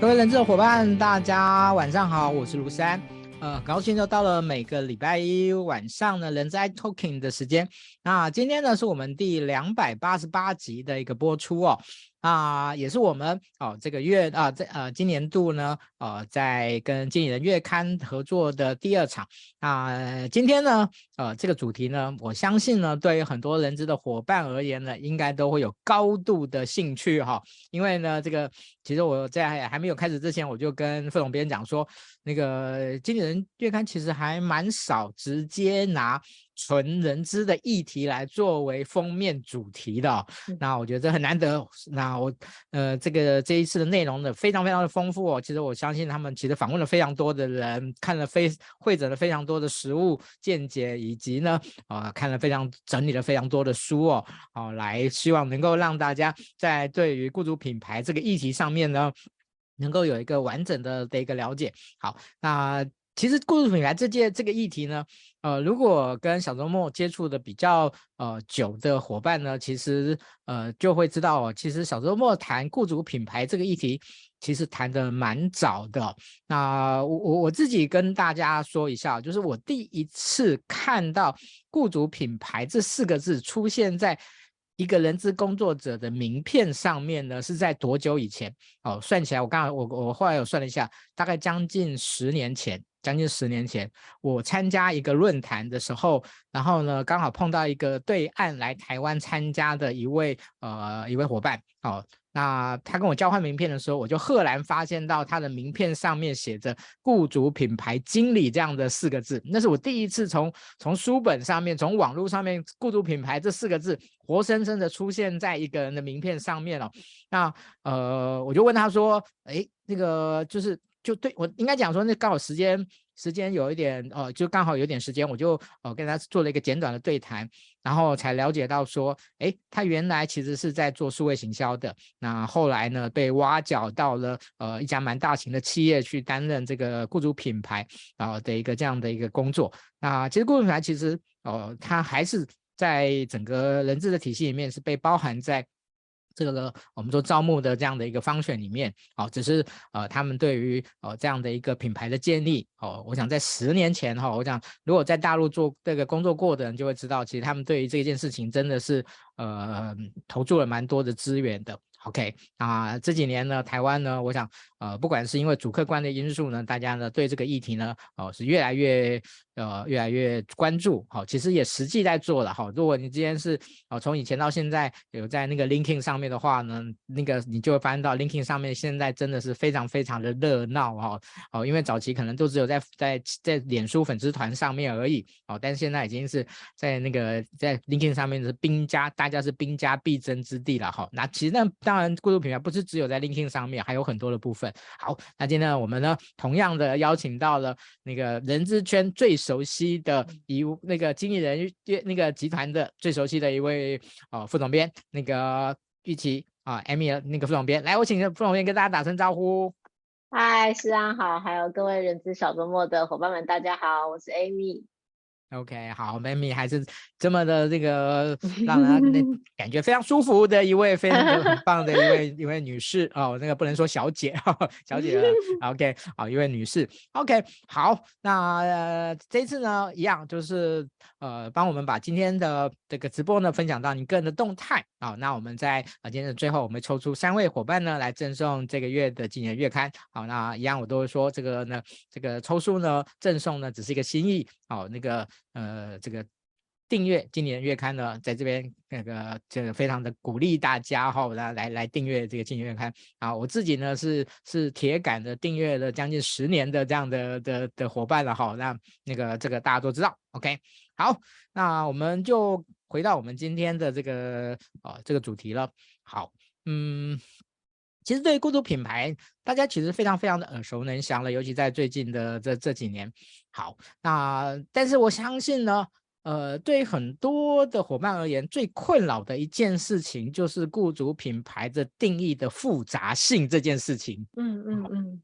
各位人质的伙伴，大家晚上好，我是卢山。呃，高兴又到了每个礼拜一晚上呢，人在 talking 的时间。那今天呢，是我们第两百八十八集的一个播出哦。啊、也是我们哦这个月啊，这呃今年度呢，呃，在跟经理人月刊合作的第二场啊、今天呢，呃，这个主题呢，我相信呢，对于很多人资的伙伴而言呢，应该都会有高度的兴趣哈、因为呢，这个其实我在还没有开始之前，我就跟副总编讲说，那个经理人月刊其实还蛮少直接拿。纯人资的议题来作为封面主题的、哦，那我觉得这很难得。那我呃，这个这一次的内容呢，非常非常的丰富哦。其实我相信他们其实访问了非常多的人，看了非汇整了非常多的实物见解，以及呢啊、呃、看了非常整理了非常多的书哦，哦来希望能够让大家在对于雇主品牌这个议题上面呢，能够有一个完整的的一个了解。好，那。其实雇主品牌这件这个议题呢，呃，如果跟小周末接触的比较呃久的伙伴呢，其实呃就会知道哦，其实小周末谈雇主品牌这个议题，其实谈的蛮早的。那我我我自己跟大家说一下，就是我第一次看到雇主品牌这四个字出现在一个人资工作者的名片上面呢，是在多久以前？哦，算起来，我刚刚我我后来有算了一下，大概将近十年前。将近十年前，我参加一个论坛的时候，然后呢，刚好碰到一个对岸来台湾参加的一位呃一位伙伴，哦，那他跟我交换名片的时候，我就赫然发现到他的名片上面写着“雇主品牌经理”这样的四个字，那是我第一次从从书本上面、从网络上面“雇主品牌”这四个字活生生的出现在一个人的名片上面哦。那呃，我就问他说：“诶，那个就是。”就对我应该讲说，那刚好时间时间有一点呃，就刚好有点时间，我就呃跟他做了一个简短的对谈，然后才了解到说，诶，他原来其实是在做数位行销的，那后来呢被挖角到了呃一家蛮大型的企业去担任这个雇主品牌啊、呃、的一个这样的一个工作。那其实雇主品牌其实呃他还是在整个人资的体系里面是被包含在。这个我们说招募的这样的一个方选里面，哦，只是呃，他们对于呃这样的一个品牌的建立，哦，我想在十年前哈，我想如果在大陆做这个工作过的人就会知道，其实他们对于这件事情真的是呃投注了蛮多的资源的。OK 啊，这几年呢，台湾呢，我想呃，不管是因为主客观的因素呢，大家呢对这个议题呢，哦，是越来越。呃，越来越关注，好，其实也实际在做了，好，如果你今天是，哦，从以前到现在有在那个 LinkedIn 上面的话呢，那个你就会发现到 LinkedIn 上面现在真的是非常非常的热闹，哈，哦，因为早期可能都只有在在在脸书粉丝团上面而已，哦，但是现在已经是在那个在 LinkedIn 上面是兵家，大家是兵家必争之地了，哈，那其实那当然，雇主品牌不是只有在 LinkedIn 上面，还有很多的部分。好，那今天我们呢，同样的邀请到了那个人资圈最熟悉的一那个经纪人那个集团的最熟悉的一位啊副总编那个玉琪啊，Amy 那个副总编，来，我请副总编跟大家打声招呼。嗨，诗安好，还有各位人资小周末的伙伴们，大家好，我是 Amy。OK，好，Mamy 还是这么的这个 让人那感觉非常舒服的一位非常很 棒的一位一位女士。哦，那个不能说小姐，呵呵小姐，OK，好，一位女士，OK，好，那、呃、这次呢一样就是呃帮我们把今天的这个直播呢分享到你个人的动态。啊、哦，那我们在啊今天的最后我们抽出三位伙伴呢来赠送这个月的经理人月刊，好，那一样我都会说这个呢这个抽书呢赠送呢只是一个心意，好、哦，那个。呃，这个订阅今年月刊呢，在这边那个这个非常的鼓励大家哈，来来来订阅这个今年月刊啊。我自己呢是是铁杆的订阅了将近十年的这样的的的伙伴了哈。那那个这个大家都知道，OK。好，那我们就回到我们今天的这个啊这个主题了。好，嗯。其实对于雇主品牌，大家其实非常非常的耳熟能详了，尤其在最近的这这几年。好，那但是我相信呢，呃，对于很多的伙伴而言，最困扰的一件事情就是雇主品牌的定义的复杂性这件事情。嗯嗯嗯。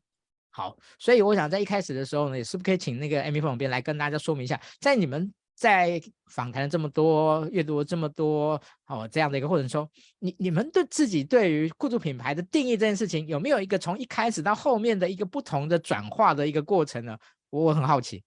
好，所以我想在一开始的时候呢，也是不是可以请那个 Amy 副总编来跟大家说明一下，在你们在访谈了这么多、阅读了这么多哦这样的一个过程中，你你们对自己对于雇主品牌的定义这件事情，有没有一个从一开始到后面的一个不同的转化的一个过程呢？我很好奇。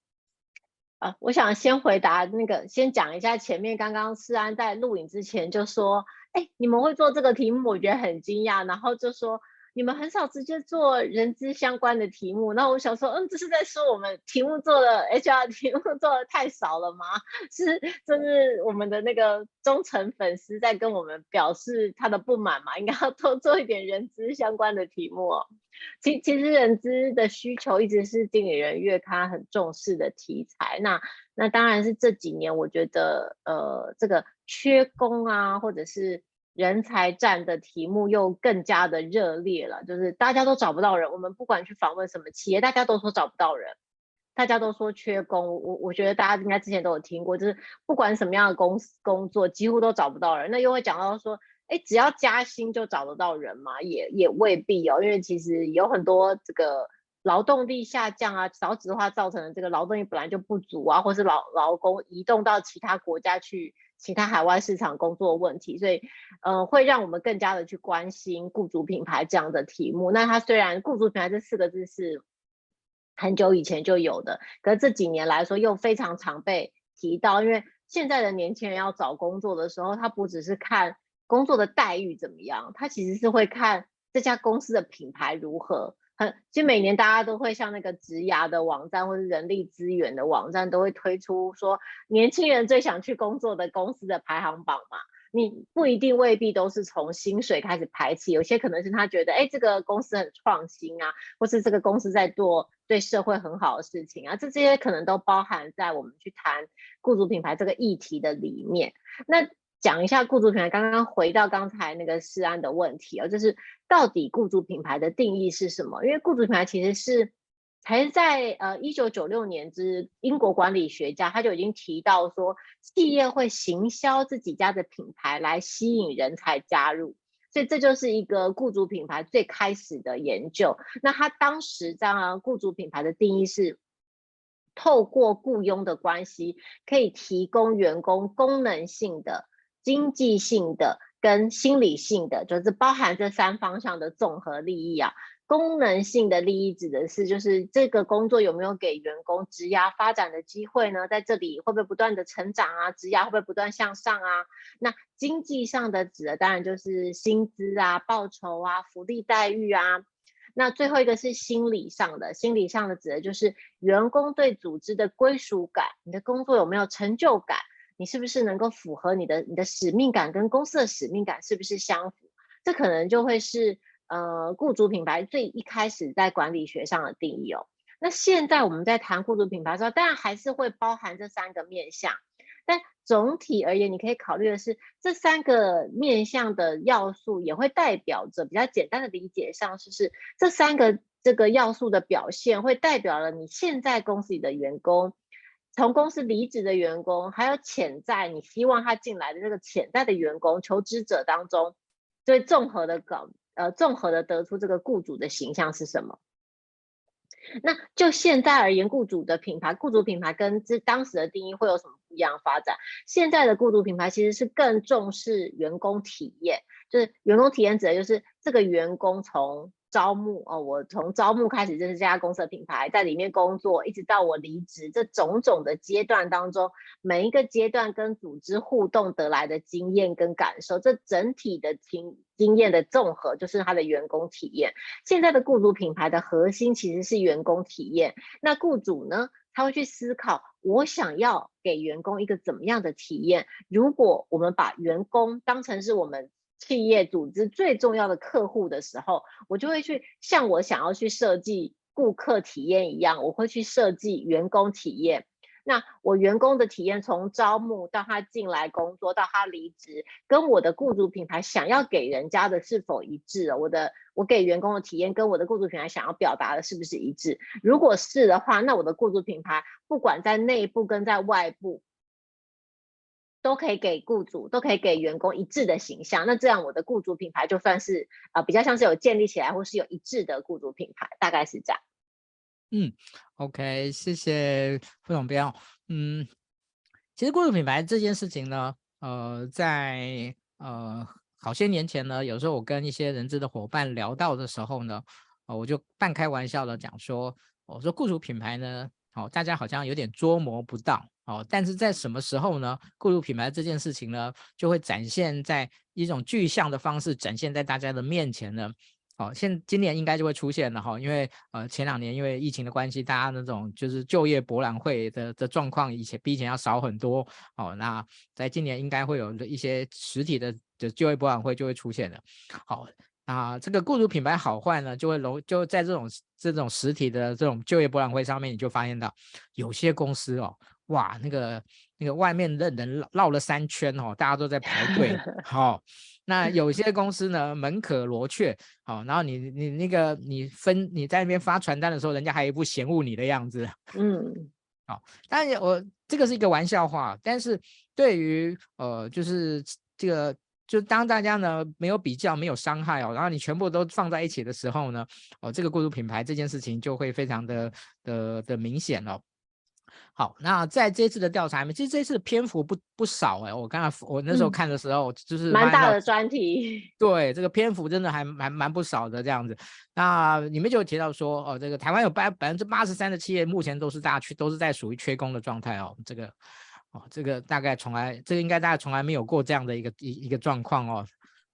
啊，我想先回答那个，先讲一下前面刚刚思安在录影之前就说，哎，你们会做这个题目，我觉得很惊讶，然后就说。你们很少直接做人资相关的题目，那我想说，嗯，这是在说我们题目做的 HR 题目做的太少了吗？是，这是我们的那个忠诚粉丝在跟我们表示他的不满嘛？应该要多做一点人资相关的题目。其其实人资的需求一直是经理人月刊很重视的题材。那那当然是这几年我觉得，呃，这个缺工啊，或者是。人才战的题目又更加的热烈了，就是大家都找不到人。我们不管去访问什么企业，大家都说找不到人，大家都说缺工。我我觉得大家应该之前都有听过，就是不管什么样的公司工作，几乎都找不到人。那又会讲到说，哎，只要加薪就找得到人吗？也也未必哦，因为其实有很多这个劳动力下降啊，少子化造成的这个劳动力本来就不足啊，或是劳劳工移动到其他国家去。其他海外市场工作问题，所以，呃，会让我们更加的去关心雇主品牌这样的题目。那它虽然雇主品牌这四个字是很久以前就有的，可是这几年来说又非常常被提到。因为现在的年轻人要找工作的时候，他不只是看工作的待遇怎么样，他其实是会看这家公司的品牌如何。很，其实每年大家都会像那个职涯的网站或者人力资源的网站都会推出说年轻人最想去工作的公司的排行榜嘛。你不一定未必都是从薪水开始排起，有些可能是他觉得哎这个公司很创新啊，或是这个公司在做对社会很好的事情啊，这这些可能都包含在我们去谈雇主品牌这个议题的里面。那讲一下雇主品牌，刚刚回到刚才那个世安的问题哦，就是到底雇主品牌的定义是什么？因为雇主品牌其实是才是在呃一九九六年之英国管理学家他就已经提到说，企业会行销自己家的品牌来吸引人才加入，所以这就是一个雇主品牌最开始的研究。那他当时这样雇主品牌的定义是，透过雇佣的关系，可以提供员工功能性的。经济性的跟心理性的，就是包含这三方向的综合利益啊。功能性的利益指的是，就是这个工作有没有给员工职涯发展的机会呢？在这里会不会不断的成长啊？职涯会不会不断向上啊？那经济上的指的当然就是薪资啊、报酬啊、福利待遇啊。那最后一个是心理上的，心理上的指的就是员工对组织的归属感，你的工作有没有成就感？你是不是能够符合你的你的使命感跟公司的使命感是不是相符？这可能就会是呃雇主品牌最一开始在管理学上的定义哦。那现在我们在谈雇主品牌的时候，当然还是会包含这三个面向，但总体而言，你可以考虑的是这三个面向的要素也会代表着比较简单的理解上，就是这三个这个要素的表现会代表了你现在公司里的员工。从公司离职的员工，还有潜在你希望他进来的这个潜在的员工求职者当中，对综合的搞呃综合的得出这个雇主的形象是什么？那就现在而言，雇主的品牌，雇主品牌跟这当时的定义会有什么不一样发展？现在的雇主品牌其实是更重视员工体验，就是员工体验指的就是这个员工从。招募哦，我从招募开始认识这家公司的品牌，在里面工作，一直到我离职，这种种的阶段当中，每一个阶段跟组织互动得来的经验跟感受，这整体的经经验的综合，就是他的员工体验。现在的雇主品牌的核心其实是员工体验，那雇主呢，他会去思考，我想要给员工一个怎么样的体验？如果我们把员工当成是我们。企业组织最重要的客户的时候，我就会去像我想要去设计顾客体验一样，我会去设计员工体验。那我员工的体验从招募到他进来工作到他离职，跟我的雇主品牌想要给人家的是否一致？我的我给员工的体验跟我的雇主品牌想要表达的是不是一致？如果是的话，那我的雇主品牌不管在内部跟在外部。都可以给雇主，都可以给员工一致的形象。那这样我的雇主品牌就算是啊、呃，比较像是有建立起来，或是有一致的雇主品牌，大概是这样。嗯，OK，谢谢副总编。嗯，其实雇主品牌这件事情呢，呃，在呃好些年前呢，有时候我跟一些人资的伙伴聊到的时候呢，呃，我就半开玩笑的讲说，我说雇主品牌呢，哦，大家好像有点捉摸不到，哦，但是在什么时候呢？雇主品牌这件事情呢，就会展现在一种具象的方式展现在大家的面前呢。哦，现今年应该就会出现了哈，因为呃前两年因为疫情的关系，大家那种就是就业博览会的的状况，以前比以前要少很多。哦，那在今年应该会有一些实体的的就业博览会就会出现了。好，那这个雇主品牌好坏呢，就会容就在这种这种实体的这种就业博览会上面，你就发现到有些公司哦，哇，那个那个外面的人绕绕了三圈哦，大家都在排队，好、哦。那有些公司呢，门可罗雀，好，然后你你那个你分你在那边发传单的时候，人家还一副嫌恶你的样子，嗯，好，当然我这个是一个玩笑话，但是对于呃就是这个就当大家呢没有比较没有伤害哦，然后你全部都放在一起的时候呢，哦这个雇主品牌这件事情就会非常的的的明显哦。好，那在这次的调查里面，其实这次的篇幅不不少哎、欸。我刚才我那时候看的时候，嗯、就是蛮大的专题。对，这个篇幅真的还蛮蛮不少的这样子。那里面就提到说，哦，这个台湾有百百分之八十三的企业目前都是大缺，都是在属于缺工的状态哦。这个，哦，这个大概从来，这个应该大家从来没有过这样的一个一一个状况哦。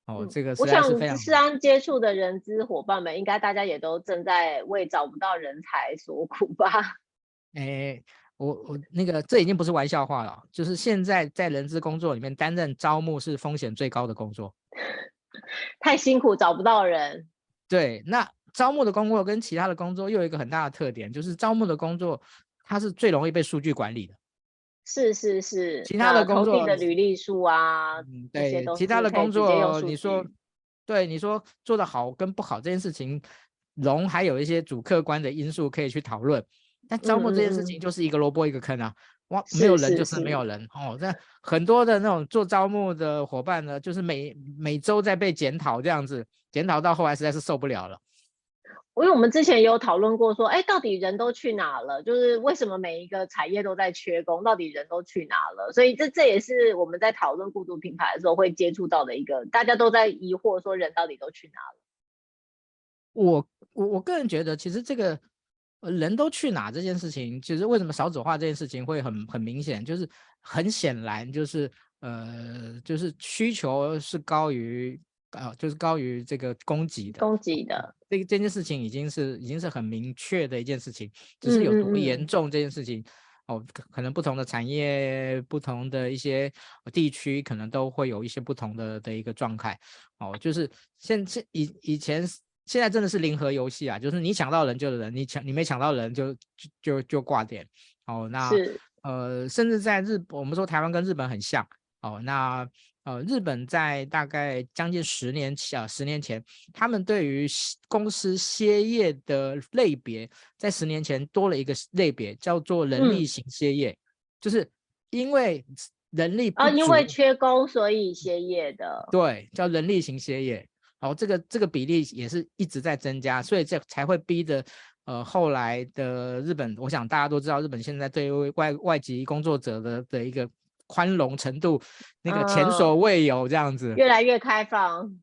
哦，这个是非常我想，思安接触的人资伙伴们，应该大家也都正在为找不到人才所苦吧？哎。我我那个这已经不是玩笑话了，就是现在在人资工作里面担任招募是风险最高的工作，太辛苦找不到人。对，那招募的工作跟其他的工作又有一个很大的特点，就是招募的工作它是最容易被数据管理的。是是是，其他的工作的履历数啊，嗯，对，其他的工作你说，对你说做的好跟不好这件事情，容还有一些主客观的因素可以去讨论。但招募这件事情就是一个萝卜一个坑啊，哇，没有人就是没有人哦。那很多的那种做招募的伙伴呢，就是每每周在被检讨这样子，检讨到后来实在是受不了了。因为我们之前也有讨论过说，哎，到底人都去哪了？就是为什么每一个产业都在缺工？到底人都去哪了？所以这这也是我们在讨论雇主品牌的时候会接触到的一个，大家都在疑惑说人到底都去哪了。我我我个人觉得，其实这个。人都去哪这件事情，其实为什么少子化这件事情会很很明显，就是很显然就是呃就是需求是高于呃就是高于这个供给的，供给的这个这件事情已经是已经是很明确的一件事情，只是有多严重这件事情嗯嗯嗯哦，可能不同的产业、不同的一些地区，可能都会有一些不同的的一个状态哦，就是现现以以前。现在真的是零和游戏啊，就是你抢到人就是人，你抢你没抢到人就就就就挂点。哦，那呃，甚至在日，我们说台湾跟日本很像。哦，那呃，日本在大概将近十年前啊，十年前，他们对于公司歇业的类别，在十年前多了一个类别，叫做人力型歇业，嗯、就是因为人力啊，因为缺工所以歇业的。对，叫人力型歇业。好，这个这个比例也是一直在增加，所以这才会逼着呃后来的日本，我想大家都知道，日本现在对于外外籍工作者的的一个宽容程度，那个前所未有这样子，越来越开放。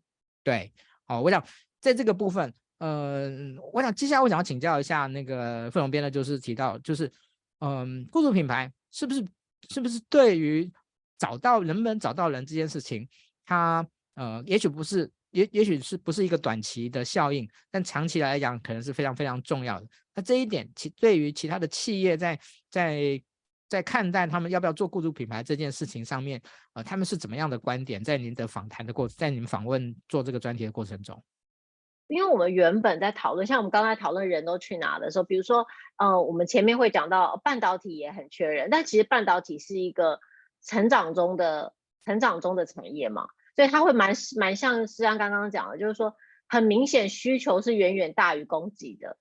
对，好，我想在这个部分，呃，我想接下来我想要请教一下那个费荣编的，就是提到，就是嗯，雇主品牌是不是是不是对于找到能不能找到人这件事情，它呃也许不是。也也许是不是一个短期的效应，但长期来讲可能是非常非常重要的。那这一点其对于其他的企业在在在看待他们要不要做雇主品牌这件事情上面，呃，他们是怎么样的观点？在您的访谈的过，在您访问做这个专题的过程中，因为我们原本在讨论，像我们刚才讨论人都去哪的时候，比如说，呃，我们前面会讲到半导体也很缺人，但其实半导体是一个成长中的成长中的产业嘛。所以它会蛮蛮像思安刚刚讲的，就是说很明显需求是远远大于供给的，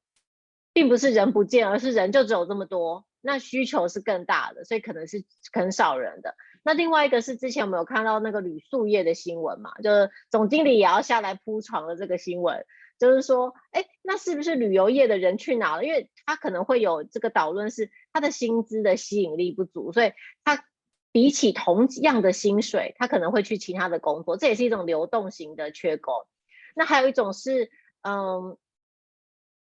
并不是人不见，而是人就只有这么多，那需求是更大的，所以可能是很少人的。那另外一个是之前我们有看到那个旅宿业的新闻嘛，就是总经理也要下来铺床的这个新闻，就是说，哎，那是不是旅游业的人去哪了？因为他可能会有这个导论是他的薪资的吸引力不足，所以他。比起同样的薪水，他可能会去其他的工作，这也是一种流动型的缺工。那还有一种是，嗯。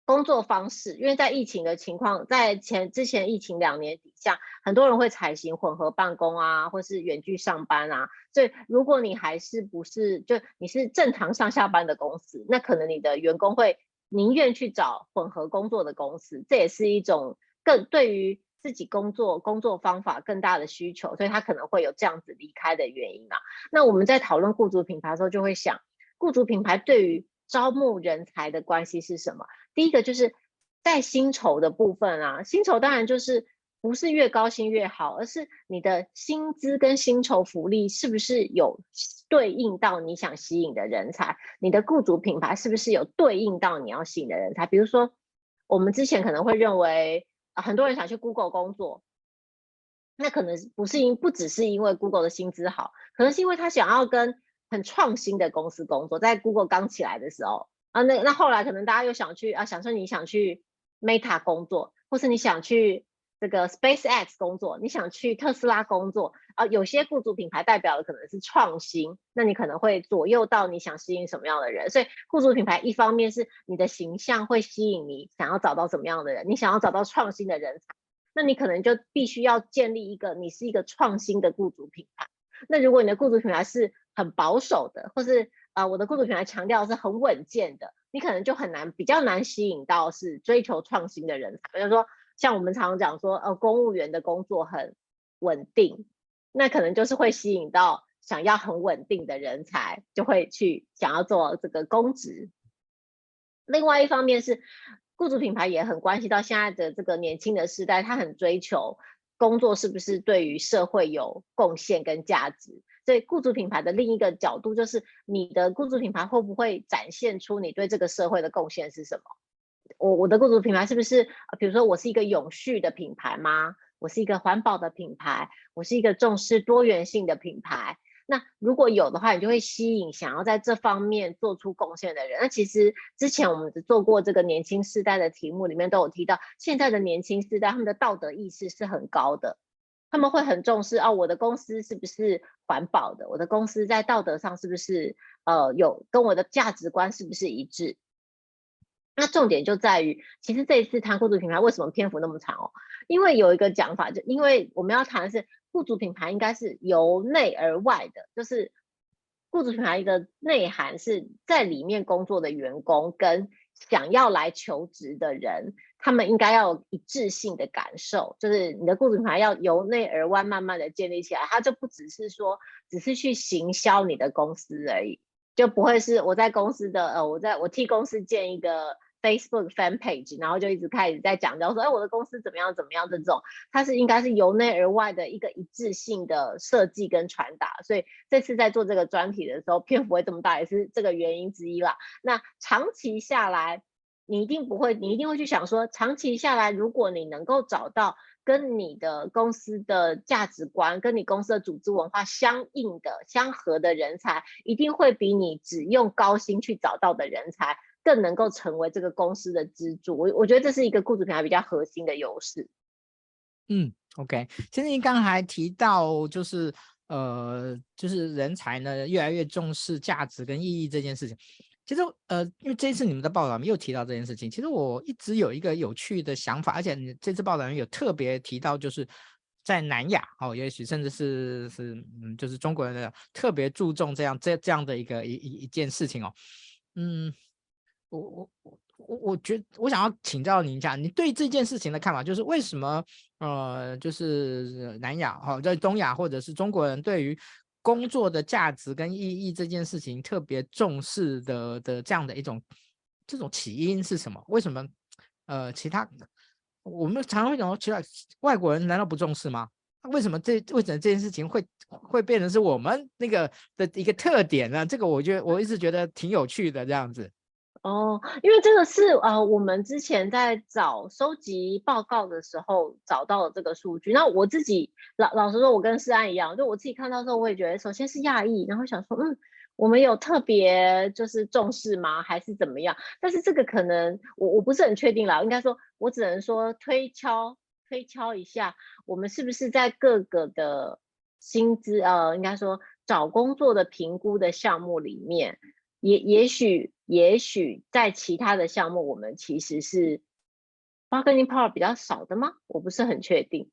工作方式，因为在疫情的情况，在前之前疫情两年底下，很多人会采行混合办公啊，或是远距上班啊。所以，如果你还是不是就你是正常上下班的公司，那可能你的员工会宁愿去找混合工作的公司，这也是一种更对于自己工作工作方法更大的需求，所以他可能会有这样子离开的原因啊。那我们在讨论雇主品牌的时候，就会想，雇主品牌对于招募人才的关系是什么？第一个就是在薪酬的部分啊，薪酬当然就是不是越高薪越好，而是你的薪资跟薪酬福利是不是有对应到你想吸引的人才？你的雇主品牌是不是有对应到你要吸引的人才？比如说，我们之前可能会认为，很多人想去 Google 工作，那可能不是因不只是因为 Google 的薪资好，可能是因为他想要跟很创新的公司工作，在 Google 刚起来的时候。啊，那那后来可能大家又想去啊，想说你想去 Meta 工作，或是你想去这个 SpaceX 工作，你想去特斯拉工作啊，有些雇主品牌代表的可能是创新，那你可能会左右到你想吸引什么样的人。所以雇主品牌一方面是你的形象会吸引你想要找到什么样的人，你想要找到创新的人才，那你可能就必须要建立一个你是一个创新的雇主品牌。那如果你的雇主品牌是很保守的，或是啊、我的雇主品牌强调是很稳健的，你可能就很难，比较难吸引到是追求创新的人才。比如说，像我们常常讲说，呃，公务员的工作很稳定，那可能就是会吸引到想要很稳定的人才，就会去想要做这个公职。另外一方面是，雇主品牌也很关系到现在的这个年轻的时代，他很追求。工作是不是对于社会有贡献跟价值？所以雇主品牌的另一个角度就是，你的雇主品牌会不会展现出你对这个社会的贡献是什么？我我的雇主品牌是不是，比如说我是一个永续的品牌吗？我是一个环保的品牌？我是一个重视多元性的品牌？那如果有的话，你就会吸引想要在这方面做出贡献的人。那其实之前我们做过这个年轻世代的题目里面都有提到，现在的年轻世代他们的道德意识是很高的，他们会很重视哦，我的公司是不是环保的？我的公司在道德上是不是呃有跟我的价值观是不是一致？那重点就在于，其实这一次谈雇主品牌为什么篇幅那么长哦？因为有一个讲法，就因为我们要谈的是。雇主品牌应该是由内而外的，就是雇主品牌的内涵是在里面工作的员工跟想要来求职的人，他们应该要有一致性的感受，就是你的雇主品牌要由内而外慢慢的建立起来，它就不只是说只是去行销你的公司而已，就不会是我在公司的呃，我在我替公司建一个。Facebook fan page，然后就一直开始在讲，然后说，哎，我的公司怎么样怎么样的这种，它是应该是由内而外的一个一致性的设计跟传达，所以这次在做这个专题的时候，篇幅会这么大，也是这个原因之一啦。那长期下来，你一定不会，你一定会去想说，长期下来，如果你能够找到跟你的公司的价值观、跟你公司的组织文化相应的、相合的人才，一定会比你只用高薪去找到的人才。更能够成为这个公司的支柱，我我觉得这是一个雇主品牌比较核心的优势。嗯，OK，其实您刚才提到就是呃，就是人才呢越来越重视价值跟意义这件事情。其实呃，因为这一次你们的报道又提到这件事情，其实我一直有一个有趣的想法，而且这次报道有特别提到，就是在南亚哦，也许甚至是是嗯，就是中国人的特别注重这样这这样的一个一一一件事情哦，嗯。我我我我我觉我想要请教您一下，你对这件事情的看法，就是为什么呃，就是南亚哈，在东亚或者是中国人对于工作的价值跟意义这件事情特别重视的的这样的一种这种起因是什么？为什么呃，其他我们常常会讲说，其他外国人难道不重视吗？为什么这为什么这件事情会会变成是我们那个的一个特点呢？这个我觉得我一直觉得挺有趣的这样子。哦，因为这个是呃，我们之前在找收集报告的时候找到了这个数据。那我自己老老实说，我跟诗安一样，就我自己看到的时候，我也觉得首先是讶异，然后想说，嗯，我们有特别就是重视吗？还是怎么样？但是这个可能我我不是很确定啦，应该说，我只能说推敲推敲一下，我们是不是在各个的薪资呃，应该说找工作的评估的项目里面，也也许也许在其他的项目，我们其实是 bargaining power 比较少的吗？我不是很确定。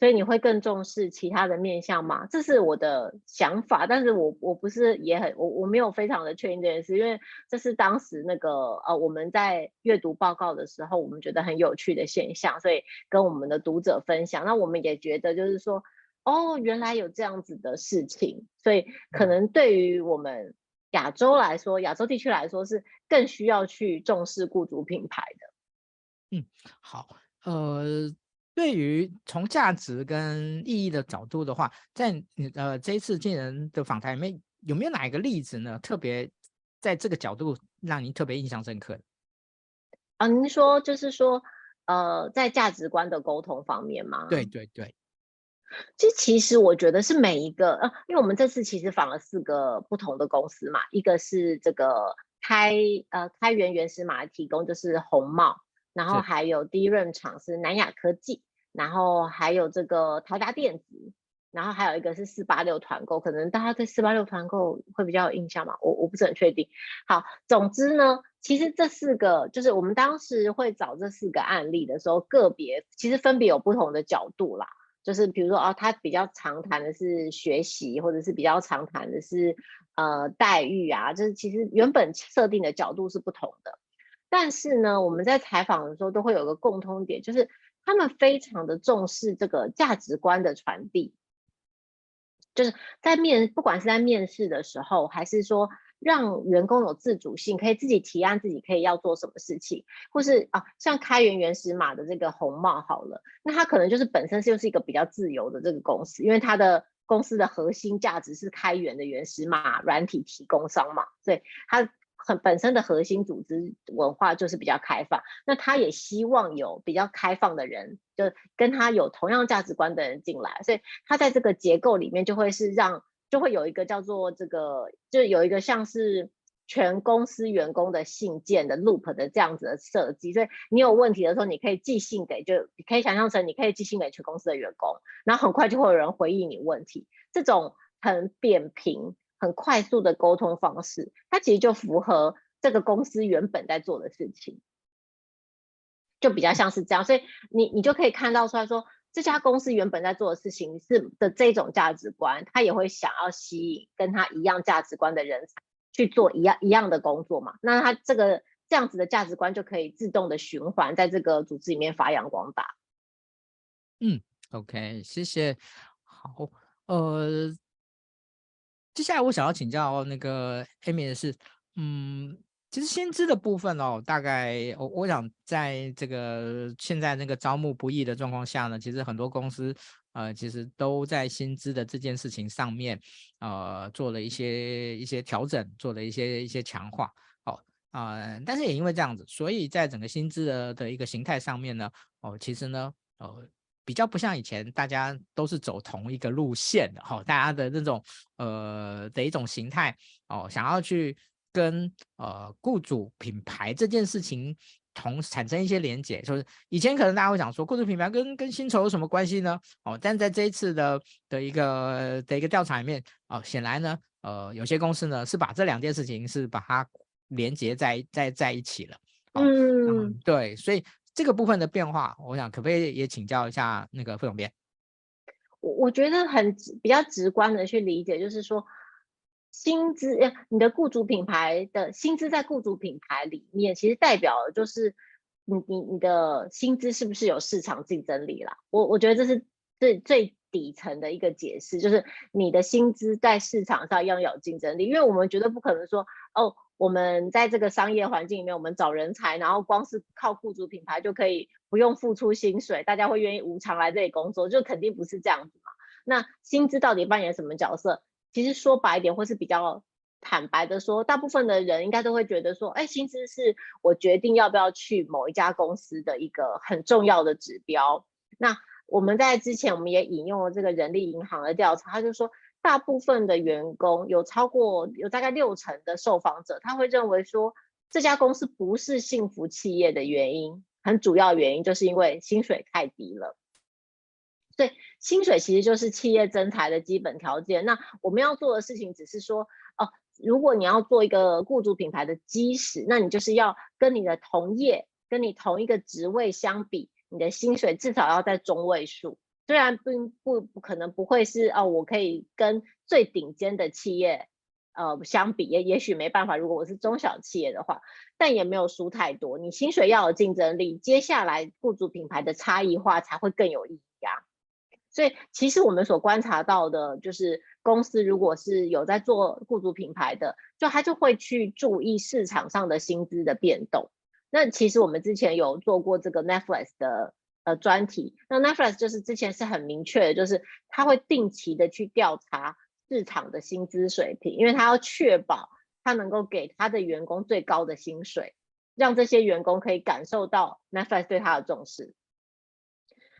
所以你会更重视其他的面向吗？这是我的想法，但是我我不是也很我我没有非常的确定这件事，因为这是当时那个呃我们在阅读报告的时候，我们觉得很有趣的现象，所以跟我们的读者分享。那我们也觉得就是说，哦，原来有这样子的事情，所以可能对于我们亚洲来说，亚洲地区来说是更需要去重视雇主品牌的。嗯，好，呃。对于从价值跟意义的角度的话，在你呃这一次进人的访谈里面，有没有哪一个例子呢？特别在这个角度让您特别印象深刻的？啊，您说就是说，呃，在价值观的沟通方面吗？对对对。这其实我觉得是每一个呃，因为我们这次其实访了四个不同的公司嘛，一个是这个开呃开源原始码提供就是红帽。然后还有第一任厂是南亚科技，然后还有这个台达电子，然后还有一个是四八六团购，可能大家对四八六团购会比较有印象嘛？我我不是很确定。好，总之呢，其实这四个就是我们当时会找这四个案例的时候，个别其实分别有不同的角度啦。就是比如说哦，他比较常谈的是学习，或者是比较常谈的是呃待遇啊，就是其实原本设定的角度是不同的。但是呢，我们在采访的时候都会有个共通点，就是他们非常的重视这个价值观的传递，就是在面，不管是在面试的时候，还是说让员工有自主性，可以自己提案自己可以要做什么事情，或是啊，像开源原始码的这个红帽好了，那它可能就是本身就是一个比较自由的这个公司，因为它的公司的核心价值是开源的原始码软体提供商嘛，所以它。很本身的核心组织文化就是比较开放，那他也希望有比较开放的人，就跟他有同样价值观的人进来，所以他在这个结构里面就会是让，就会有一个叫做这个，就有一个像是全公司员工的信件的 loop 的这样子的设计，所以你有问题的时候，你可以寄信给，就你可以想象成你可以寄信给全公司的员工，然后很快就会有人回应你问题，这种很扁平。很快速的沟通方式，它其实就符合这个公司原本在做的事情，就比较像是这样，所以你你就可以看到出来说，这家公司原本在做的事情是的这种价值观，他也会想要吸引跟他一样价值观的人才去做一样一样的工作嘛，那他这个这样子的价值观就可以自动的循环在这个组织里面发扬光大。嗯，OK，谢谢。好，呃。接下来我想要请教那个 Amy 的是，嗯，其实薪资的部分哦，大概我我想在这个现在那个招募不易的状况下呢，其实很多公司呃，其实都在薪资的这件事情上面呃做了一些一些调整，做了一些一些强化，哦啊、呃，但是也因为这样子，所以在整个薪资的的一个形态上面呢，哦，其实呢，呃。比较不像以前，大家都是走同一个路线的哈、哦，大家的那种呃的一种形态哦，想要去跟呃雇主品牌这件事情同产生一些连结，就是以前可能大家会想说，雇主品牌跟跟薪酬有什么关系呢？哦，但在这一次的的一个的一个调查里面哦，显然呢，呃，有些公司呢是把这两件事情是把它连结在在在一起了。哦、嗯，嗯，对，所以。这个部分的变化，我想可不可以也请教一下那个副总编？我我觉得很比较直观的去理解，就是说薪资，你的雇主品牌的薪资在雇主品牌里面，其实代表的就是你你你的薪资是不是有市场竞争力啦？我我觉得这是最最底层的一个解释，就是你的薪资在市场上要有竞争力，因为我们绝对不可能说哦。我们在这个商业环境里面，我们找人才，然后光是靠雇主品牌就可以不用付出薪水，大家会愿意无偿来这里工作，就肯定不是这样子嘛。那薪资到底扮演什么角色？其实说白一点，或是比较坦白的说，大部分的人应该都会觉得说，哎，薪资是我决定要不要去某一家公司的一个很重要的指标。那我们在之前我们也引用了这个人力银行的调查，他就说。大部分的员工有超过有大概六成的受访者，他会认为说，这家公司不是幸福企业的原因，很主要原因就是因为薪水太低了。所以薪水其实就是企业增财的基本条件。那我们要做的事情只是说，哦，如果你要做一个雇主品牌的基石，那你就是要跟你的同业、跟你同一个职位相比，你的薪水至少要在中位数。虽然并不不可能不会是哦，我可以跟最顶尖的企业。呃，相比也也许没办法。如果我是中小企业的话，但也没有输太多。你薪水要有竞争力，接下来雇主品牌的差异化才会更有意义。所以，其实我们所观察到的，就是公司如果是有在做雇主品牌的，就他就会去注意市场上的薪资的变动。那其实我们之前有做过这个 Netflix 的呃专题，那 Netflix 就是之前是很明确的，就是他会定期的去调查。市场的薪资水平，因为他要确保他能够给他的员工最高的薪水，让这些员工可以感受到 Netflix 对他的重视。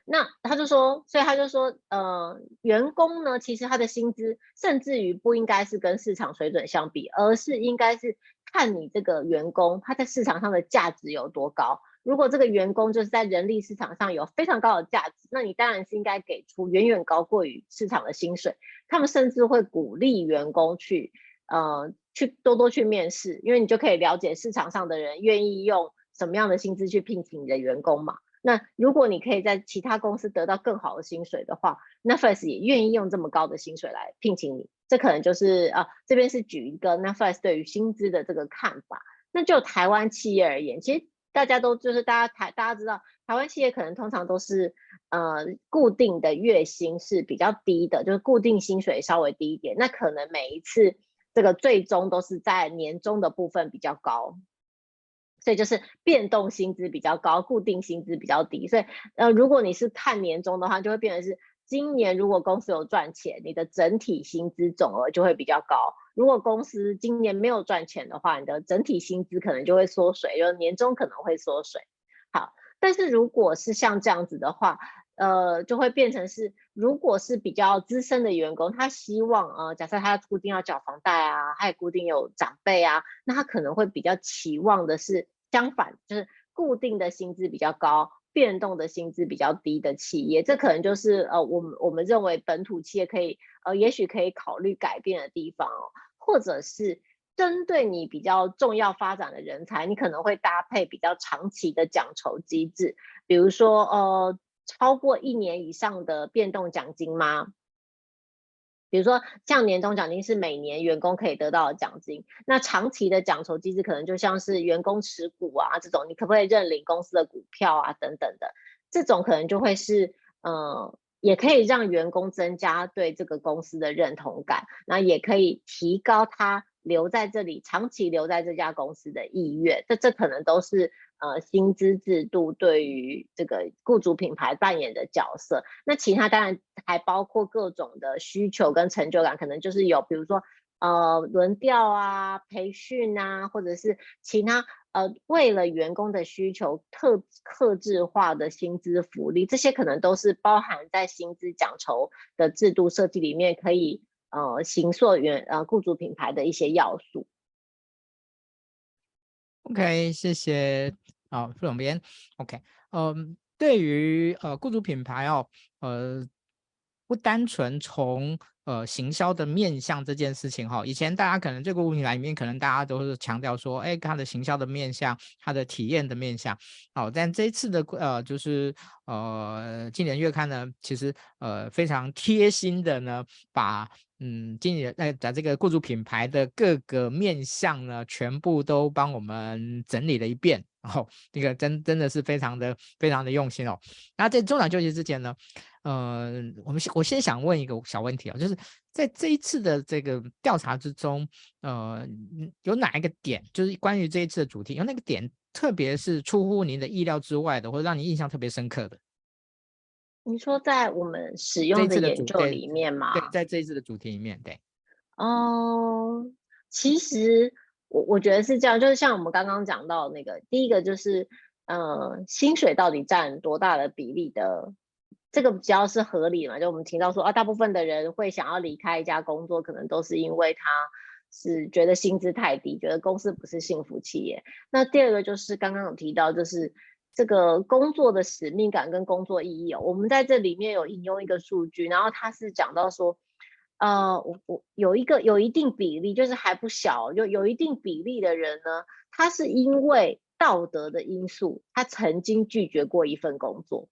那他就说，所以他就说，呃，员工呢，其实他的薪资甚至于不应该是跟市场水准相比，而是应该是看你这个员工他在市场上的价值有多高。如果这个员工就是在人力市场上有非常高的价值，那你当然是应该给出远远高过于市场的薪水。他们甚至会鼓励员工去，呃，去多多去面试，因为你就可以了解市场上的人愿意用什么样的薪资去聘请你的员工嘛。那如果你可以在其他公司得到更好的薪水的话，Netflix 也愿意用这么高的薪水来聘请你。这可能就是啊，这边是举一个 Netflix 对于薪资的这个看法。那就台湾企业而言，其实。大家都就是大家台大家知道，台湾企业可能通常都是呃固定的月薪是比较低的，就是固定薪水稍微低一点。那可能每一次这个最终都是在年终的部分比较高，所以就是变动薪资比较高，固定薪资比较低。所以呃如果你是看年终的话，就会变成是。今年如果公司有赚钱，你的整体薪资总额就会比较高。如果公司今年没有赚钱的话，你的整体薪资可能就会缩水，就年终可能会缩水。好，但是如果是像这样子的话，呃，就会变成是，如果是比较资深的员工，他希望呃，假设他固定要缴房贷啊，他也固定有长辈啊，那他可能会比较期望的是相反，就是固定的薪资比较高。变动的薪资比较低的企业，这可能就是呃，我们我们认为本土企业可以呃，也许可以考虑改变的地方哦，或者是针对你比较重要发展的人才，你可能会搭配比较长期的奖酬机制，比如说呃，超过一年以上的变动奖金吗？比如说，像年终奖金是每年员工可以得到的奖金，那长期的奖酬机制可能就像是员工持股啊这种，你可不可以认领公司的股票啊等等的，这种可能就会是，呃，也可以让员工增加对这个公司的认同感，那也可以提高他留在这里、长期留在这家公司的意愿，这这可能都是。呃，薪资制度对于这个雇主品牌扮演的角色，那其他当然还包括各种的需求跟成就感，可能就是有，比如说呃轮调啊、培训啊，或者是其他呃为了员工的需求特客制化的薪资福利，这些可能都是包含在薪资奖酬的制度设计里面，可以呃形塑原呃雇主品牌的一些要素。OK，谢谢啊，副总编。OK，嗯，对于呃雇主品牌哦，呃，不单纯从呃行销的面向这件事情哈、以前大家可能这个雇主品牌里面，可能大家都是强调说，哎，它的行销的面向，它的体验的面向。好、但这一次的呃，就是呃，今年月刊呢，其实呃非常贴心的呢，把。嗯，经理那在这个雇主品牌的各个面向呢，全部都帮我们整理了一遍，然后这个真真的是非常的非常的用心哦。那在中场休息之前呢，呃，我们先我先想问一个小问题啊、哦，就是在这一次的这个调查之中，呃，有哪一个点，就是关于这一次的主题，有那个点，特别是出乎您的意料之外的，或者让你印象特别深刻的？你说在我们使用的研究里面吗？对，在这一次的主题里面，对。哦、呃，其实我我觉得是这样，就是像我们刚刚讲到那个，第一个就是，呃，薪水到底占多大的比例的，这个比较是合理嘛？就我们听到说啊，大部分的人会想要离开一家工作，可能都是因为他是觉得薪资太低，觉得公司不是幸福企业。那第二个就是刚刚有提到，就是。这个工作的使命感跟工作意义哦，我们在这里面有引用一个数据，然后他是讲到说，呃，我我有一个有一定比例，就是还不小，有有一定比例的人呢，他是因为道德的因素，他曾经拒绝过一份工作。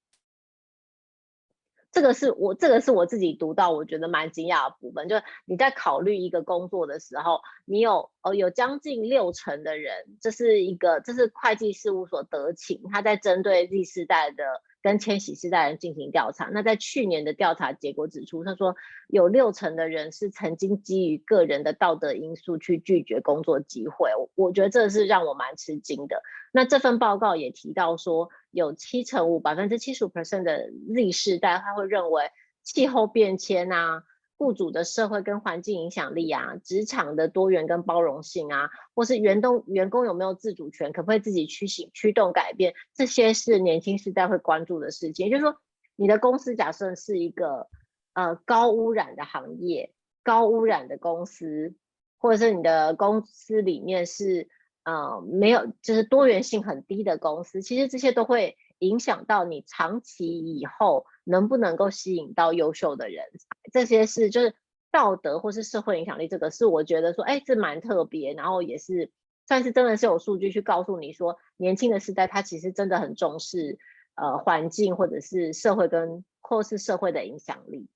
这个是我这个是我自己读到，我觉得蛮惊讶的部分，就是你在考虑一个工作的时候，你有哦有将近六成的人，这是一个这是会计事务所得请，他在针对 Z 世代的。跟千禧世代人进行调查，那在去年的调查结果指出，他说有六成的人是曾经基于个人的道德因素去拒绝工作机会，我觉得这是让我蛮吃惊的。那这份报告也提到说，有七成五百分之七十五 percent 的 Z 世代他会认为气候变迁啊。雇主的社会跟环境影响力啊，职场的多元跟包容性啊，或是员工员工有没有自主权，可不可以自己驱行驱动改变，这些是年轻世代会关注的事情。也就是说，你的公司假设是一个呃高污染的行业、高污染的公司，或者是你的公司里面是呃没有就是多元性很低的公司，其实这些都会影响到你长期以后。能不能够吸引到优秀的人才，这些是就是道德或是社会影响力，这个是我觉得说，哎，这蛮特别，然后也是算是真的是有数据去告诉你说，年轻的时代他其实真的很重视呃环境或者是社会跟或是社会的影响力。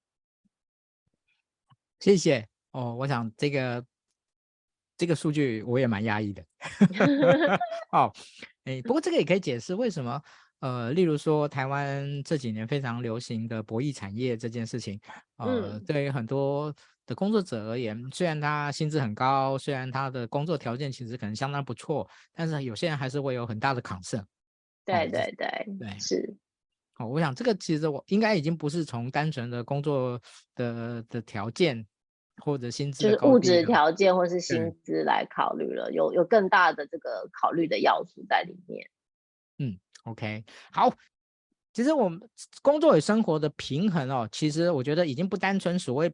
谢谢哦，我想这个这个数据我也蛮压抑的。哦，哎，不过这个也可以解释为什么。呃，例如说，台湾这几年非常流行的博弈产业这件事情，呃，嗯、对于很多的工作者而言，虽然他薪资很高，虽然他的工作条件其实可能相当不错，但是有些人还是会有很大的 concern。对对对对，是。哦，我想这个其实我应该已经不是从单纯的工作的的条件或者薪资，就是物质条件或是薪资来考虑了，有有更大的这个考虑的要素在里面。嗯。OK，好，其实我们工作与生活的平衡哦，其实我觉得已经不单纯所谓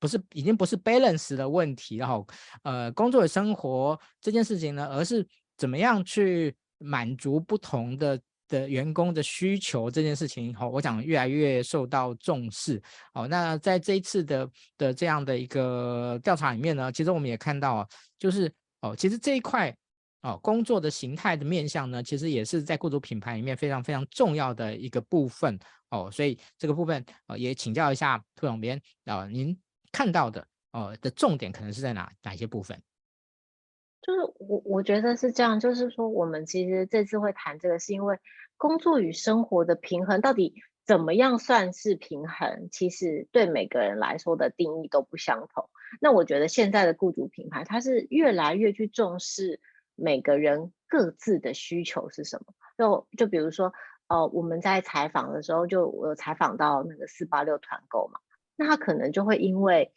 不是已经不是 balance 的问题了哈。呃，工作与生活这件事情呢，而是怎么样去满足不同的的员工的需求这件事情，好，我想越来越受到重视。哦，那在这一次的的这样的一个调查里面呢，其实我们也看到，就是哦，其实这一块。哦，工作的形态的面向呢，其实也是在雇主品牌里面非常非常重要的一个部分哦。所以这个部分呃，也请教一下涂总编啊，您看到的呃的重点可能是在哪哪些部分？就是我我觉得是这样，就是说我们其实这次会谈这个，是因为工作与生活的平衡到底怎么样算是平衡？其实对每个人来说的定义都不相同。那我觉得现在的雇主品牌，它是越来越去重视。每个人各自的需求是什么？就就比如说，呃，我们在采访的时候，就我有采访到那个四八六团购嘛，那他可能就会因为，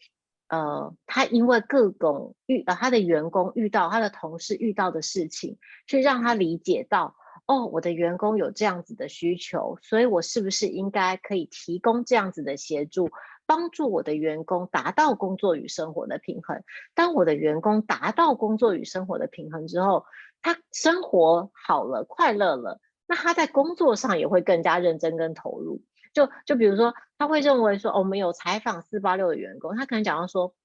呃，他因为各种遇呃他的员工遇到他的同事遇到的事情，去让他理解到，哦，我的员工有这样子的需求，所以我是不是应该可以提供这样子的协助？帮助我的员工达到工作与生活的平衡。当我的员工达到工作与生活的平衡之后，他生活好了，快乐了，那他在工作上也会更加认真跟投入。就就比如说，他会认为说，我们有采访四八六的员工，他可能讲到说，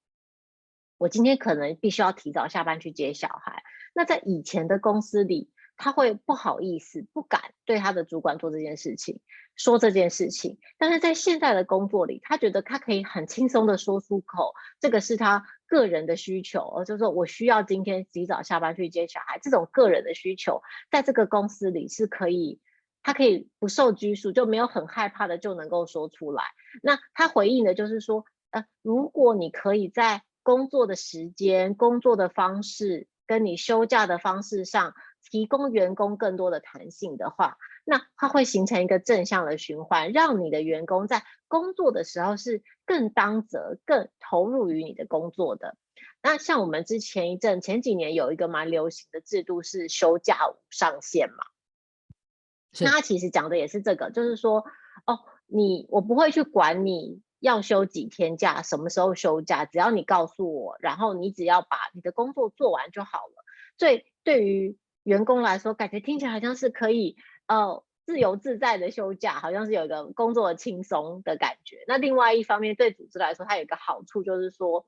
我今天可能必须要提早下班去接小孩。那在以前的公司里，他会不好意思，不敢对他的主管做这件事情，说这件事情。但是在现在的工作里，他觉得他可以很轻松的说出口，这个是他个人的需求，就是说我需要今天提早下班去接小孩，这种个人的需求，在这个公司里是可以，他可以不受拘束，就没有很害怕的就能够说出来。那他回应的就是说，呃，如果你可以在工作的时间、工作的方式跟你休假的方式上。提供员工更多的弹性的话，那它会形成一个正向的循环，让你的员工在工作的时候是更当责、更投入于你的工作的。那像我们之前一阵、前几年有一个蛮流行的制度是休假无上限嘛，那他其实讲的也是这个，就是说，哦，你我不会去管你要休几天假、什么时候休假，只要你告诉我，然后你只要把你的工作做完就好了。所以对于员工来说，感觉听起来好像是可以呃自由自在的休假，好像是有一个工作的轻松的感觉。那另外一方面，对组织来说，它有一个好处就是说，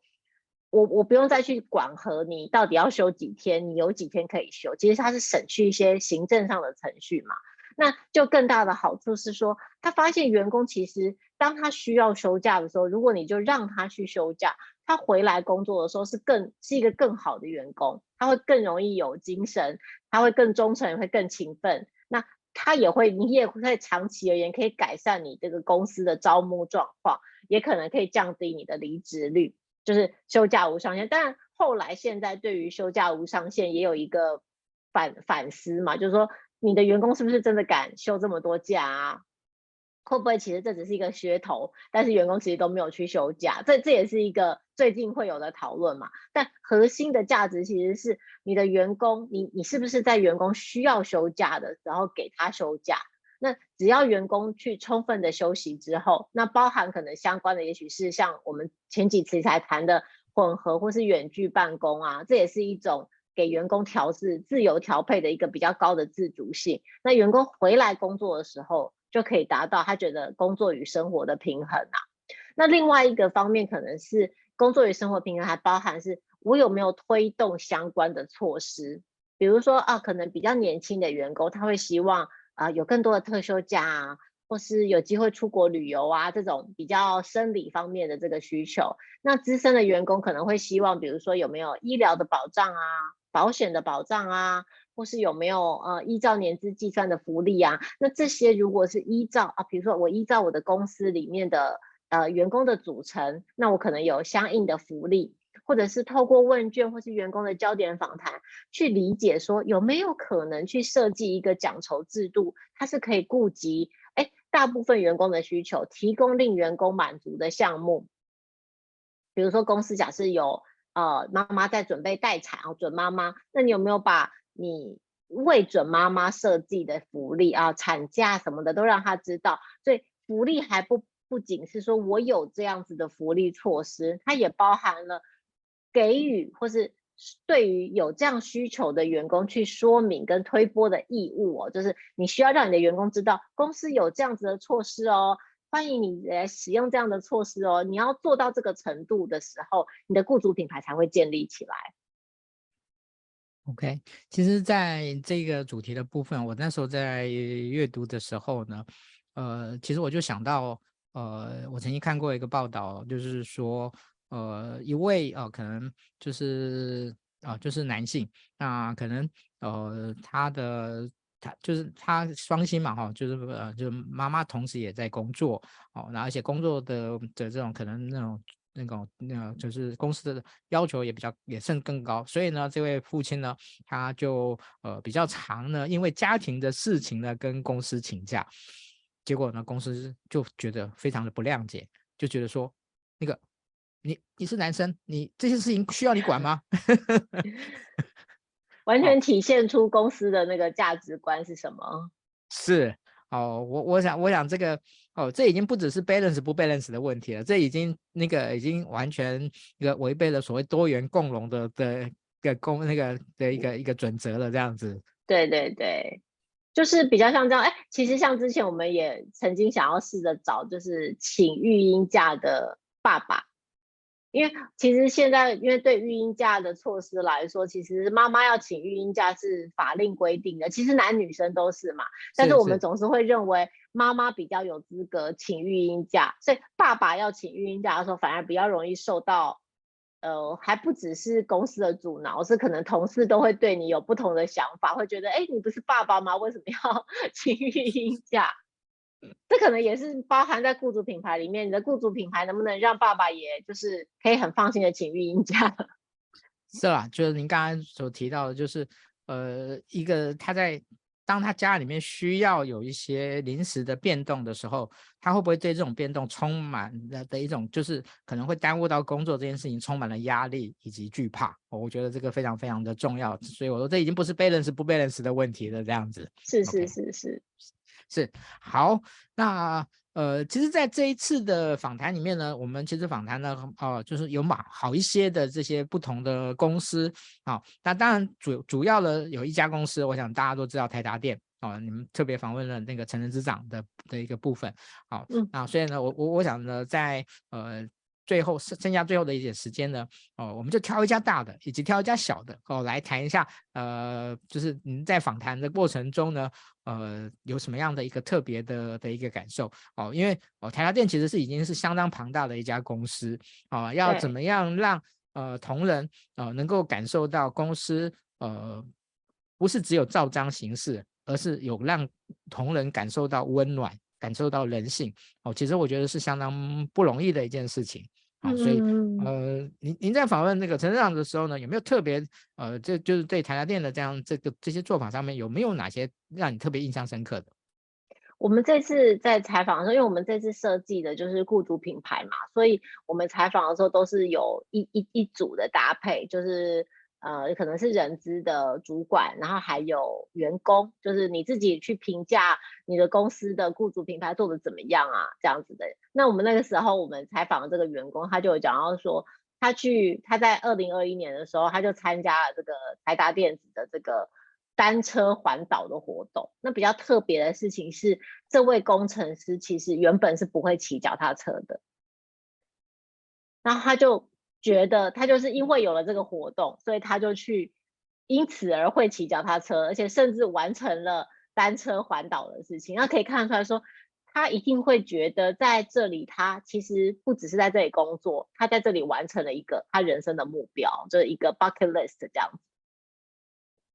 我我不用再去管和你到底要休几天，你有几天可以休，其实它是省去一些行政上的程序嘛。那就更大的好处是说，他发现员工其实当他需要休假的时候，如果你就让他去休假，他回来工作的时候是更是一个更好的员工，他会更容易有精神，他会更忠诚，也会更勤奋。那他也会，你也会长期而言可以改善你这个公司的招募状况，也可能可以降低你的离职率，就是休假无上限。但后来现在对于休假无上限也有一个反反思嘛，就是说。你的员工是不是真的敢休这么多假啊？会不会其实这只是一个噱头？但是员工其实都没有去休假，这这也是一个最近会有的讨论嘛。但核心的价值其实是你的员工，你你是不是在员工需要休假的时候给他休假？那只要员工去充分的休息之后，那包含可能相关的，也许是像我们前几次才谈的混合或是远距办公啊，这也是一种。给员工调制自由调配的一个比较高的自主性，那员工回来工作的时候就可以达到他觉得工作与生活的平衡啊。那另外一个方面可能是工作与生活平衡，还包含是我有没有推动相关的措施，比如说啊，可能比较年轻的员工他会希望啊有更多的特休假啊，或是有机会出国旅游啊这种比较生理方面的这个需求。那资深的员工可能会希望，比如说有没有医疗的保障啊。保险的保障啊，或是有没有呃依照年资计算的福利啊？那这些如果是依照啊，比如说我依照我的公司里面的呃员工的组成，那我可能有相应的福利，或者是透过问卷或是员工的焦点访谈去理解说有没有可能去设计一个奖酬制度，它是可以顾及哎大部分员工的需求，提供令员工满足的项目，比如说公司假设有。呃，妈妈在准备待产哦，准妈妈，那你有没有把你为准妈妈设计的福利啊，产假什么的都让她知道？所以福利还不不仅是说我有这样子的福利措施，它也包含了给予或是对于有这样需求的员工去说明跟推播的义务哦，就是你需要让你的员工知道公司有这样子的措施哦。欢迎你来使用这样的措施哦！你要做到这个程度的时候，你的雇主品牌才会建立起来。OK，其实在这个主题的部分，我那时候在阅读的时候呢，呃，其实我就想到，呃，我曾经看过一个报道，就是说，呃，一位、呃，可能就是啊、呃，就是男性，那可能呃，他的。他就是他双薪嘛，哈，就是呃，就是妈妈同时也在工作，哦，然后而且工作的的这种可能那种那种那种就是公司的要求也比较也甚更高，所以呢，这位父亲呢，他就呃比较常呢，因为家庭的事情呢跟公司请假，结果呢公司就觉得非常的不谅解，就觉得说那个你你是男生，你这些事情需要你管吗？完全体现出公司的那个价值观是什么？哦、是哦，我我想我想这个哦，这已经不只是 balance 不 balance 的问题了，这已经那个已经完全一个违背了所谓多元共荣的的个公那个的一个一个准则了，这样子。对对对，就是比较像这样。哎，其实像之前我们也曾经想要试着找，就是请育婴假的爸爸。因为其实现在，因为对育婴假的措施来说，其实妈妈要请育婴假是法令规定的，其实男女生都是嘛。但是我们总是会认为妈妈比较有资格请育婴假，所以爸爸要请育婴假的时候，反而比较容易受到，呃，还不只是公司的阻挠，是可能同事都会对你有不同的想法，会觉得，哎，你不是爸爸吗？为什么要 请育婴假？这可能也是包含在雇主品牌里面，你的雇主品牌能不能让爸爸也就是可以很放心的请育婴假？是啦，就是您刚刚所提到的，就是呃，一个他在当他家里面需要有一些临时的变动的时候，他会不会对这种变动充满的的一种，就是可能会耽误到工作这件事情，充满了压力以及惧怕？我觉得这个非常非常的重要，所以我说这已经不是 balance 不 balance 的问题了，这样子。是是是是。Okay. 是好，那呃，其实，在这一次的访谈里面呢，我们其实访谈呢，哦、呃，就是有蛮好一些的这些不同的公司，好，那当然主主要的有一家公司，我想大家都知道台达电，哦，你们特别访问了那个成人之长的的一个部分，好、哦，嗯，啊，所以呢，我我我想呢，在呃。最后剩剩下最后的一点时间呢，哦，我们就挑一家大的，以及挑一家小的，哦，来谈一下，呃，就是您在访谈的过程中呢，呃，有什么样的一个特别的的一个感受，哦，因为哦，台达电其实是已经是相当庞大的一家公司，啊、哦，要怎么样让呃同仁呃能够感受到公司呃不是只有照章行事，而是有让同仁感受到温暖。感受到人性。哦，其实我觉得是相当不容易的一件事情啊、哦，所以呃，您您在访问那个陈市长的时候呢，有没有特别呃，这就，就是对台达电的这样这个这些做法上面有没有哪些让你特别印象深刻的？我们这次在采访的时候，因为我们这次设计的就是雇主品牌嘛，所以我们采访的时候都是有一一一组的搭配，就是。呃，可能是人资的主管，然后还有员工，就是你自己去评价你的公司的雇主品牌做得怎么样啊，这样子的。那我们那个时候，我们采访的这个员工，他就有讲到说，他去他在二零二一年的时候，他就参加了这个台达电子的这个单车环岛的活动。那比较特别的事情是，这位工程师其实原本是不会骑脚踏车的，然后他就。觉得他就是因为有了这个活动，所以他就去，因此而会骑脚踏车，而且甚至完成了单车环岛的事情。那可以看得出来说，他一定会觉得在这里，他其实不只是在这里工作，他在这里完成了一个他人生的目标，就是一个 bucket list 这样子。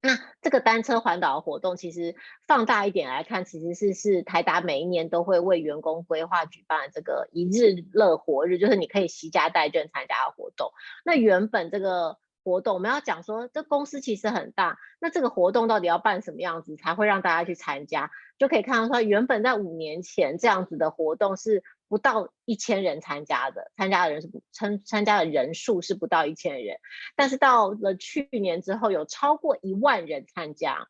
那这个单车环岛的活动，其实放大一点来看，其实是是台达每一年都会为员工规划举办这个一日乐活日，就是你可以携家带眷参加的活动。那原本这个活动我们要讲说，这公司其实很大，那这个活动到底要办什么样子才会让大家去参加？就可以看到说，原本在五年前这样子的活动是。不到一千人参加的，参加的人是不参参加的人数是不到一千人，但是到了去年之后，有超过一万人参加，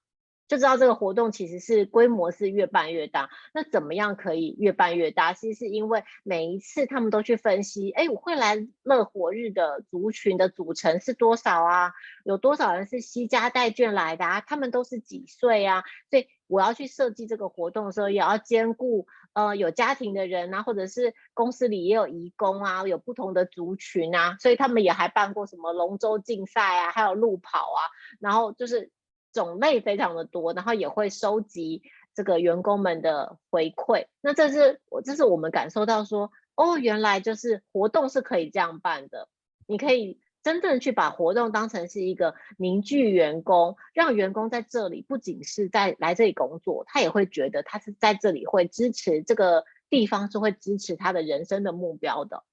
就知道这个活动其实是规模是越办越大。那怎么样可以越办越大？其实是因为每一次他们都去分析，哎，我会来乐活日的族群的组成是多少啊？有多少人是携家带眷来的啊？他们都是几岁啊？所以我要去设计这个活动的时候，也要兼顾。呃，有家庭的人啊，或者是公司里也有移工啊，有不同的族群啊，所以他们也还办过什么龙舟竞赛啊，还有路跑啊，然后就是种类非常的多，然后也会收集这个员工们的回馈。那这是我，这是我们感受到说，哦，原来就是活动是可以这样办的，你可以。真正去把活动当成是一个凝聚员工，让员工在这里不仅是在来这里工作，他也会觉得他是在这里会支持这个地方，是会支持他的人生的目标的。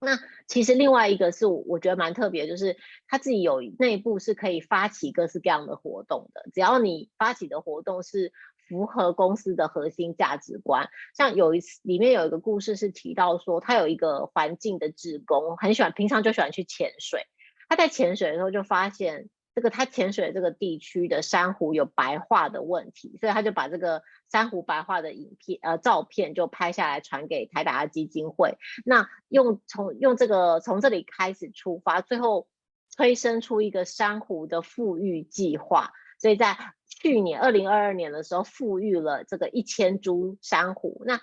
那其实另外一个是我我觉得蛮特别，就是他自己有内部是可以发起各式各样的活动的，只要你发起的活动是。符合公司的核心价值观，像有一次里面有一个故事是提到说，他有一个环境的职工，很喜欢，平常就喜欢去潜水。他在潜水的时候就发现，这个他潜水这个地区的珊瑚有白化的问题，所以他就把这个珊瑚白化的影片呃照片就拍下来传给台达基金会。那用从用这个从这里开始出发，最后催生出一个珊瑚的富裕计划。所以在去年二零二二年的时候，富裕了这个一千株珊瑚。那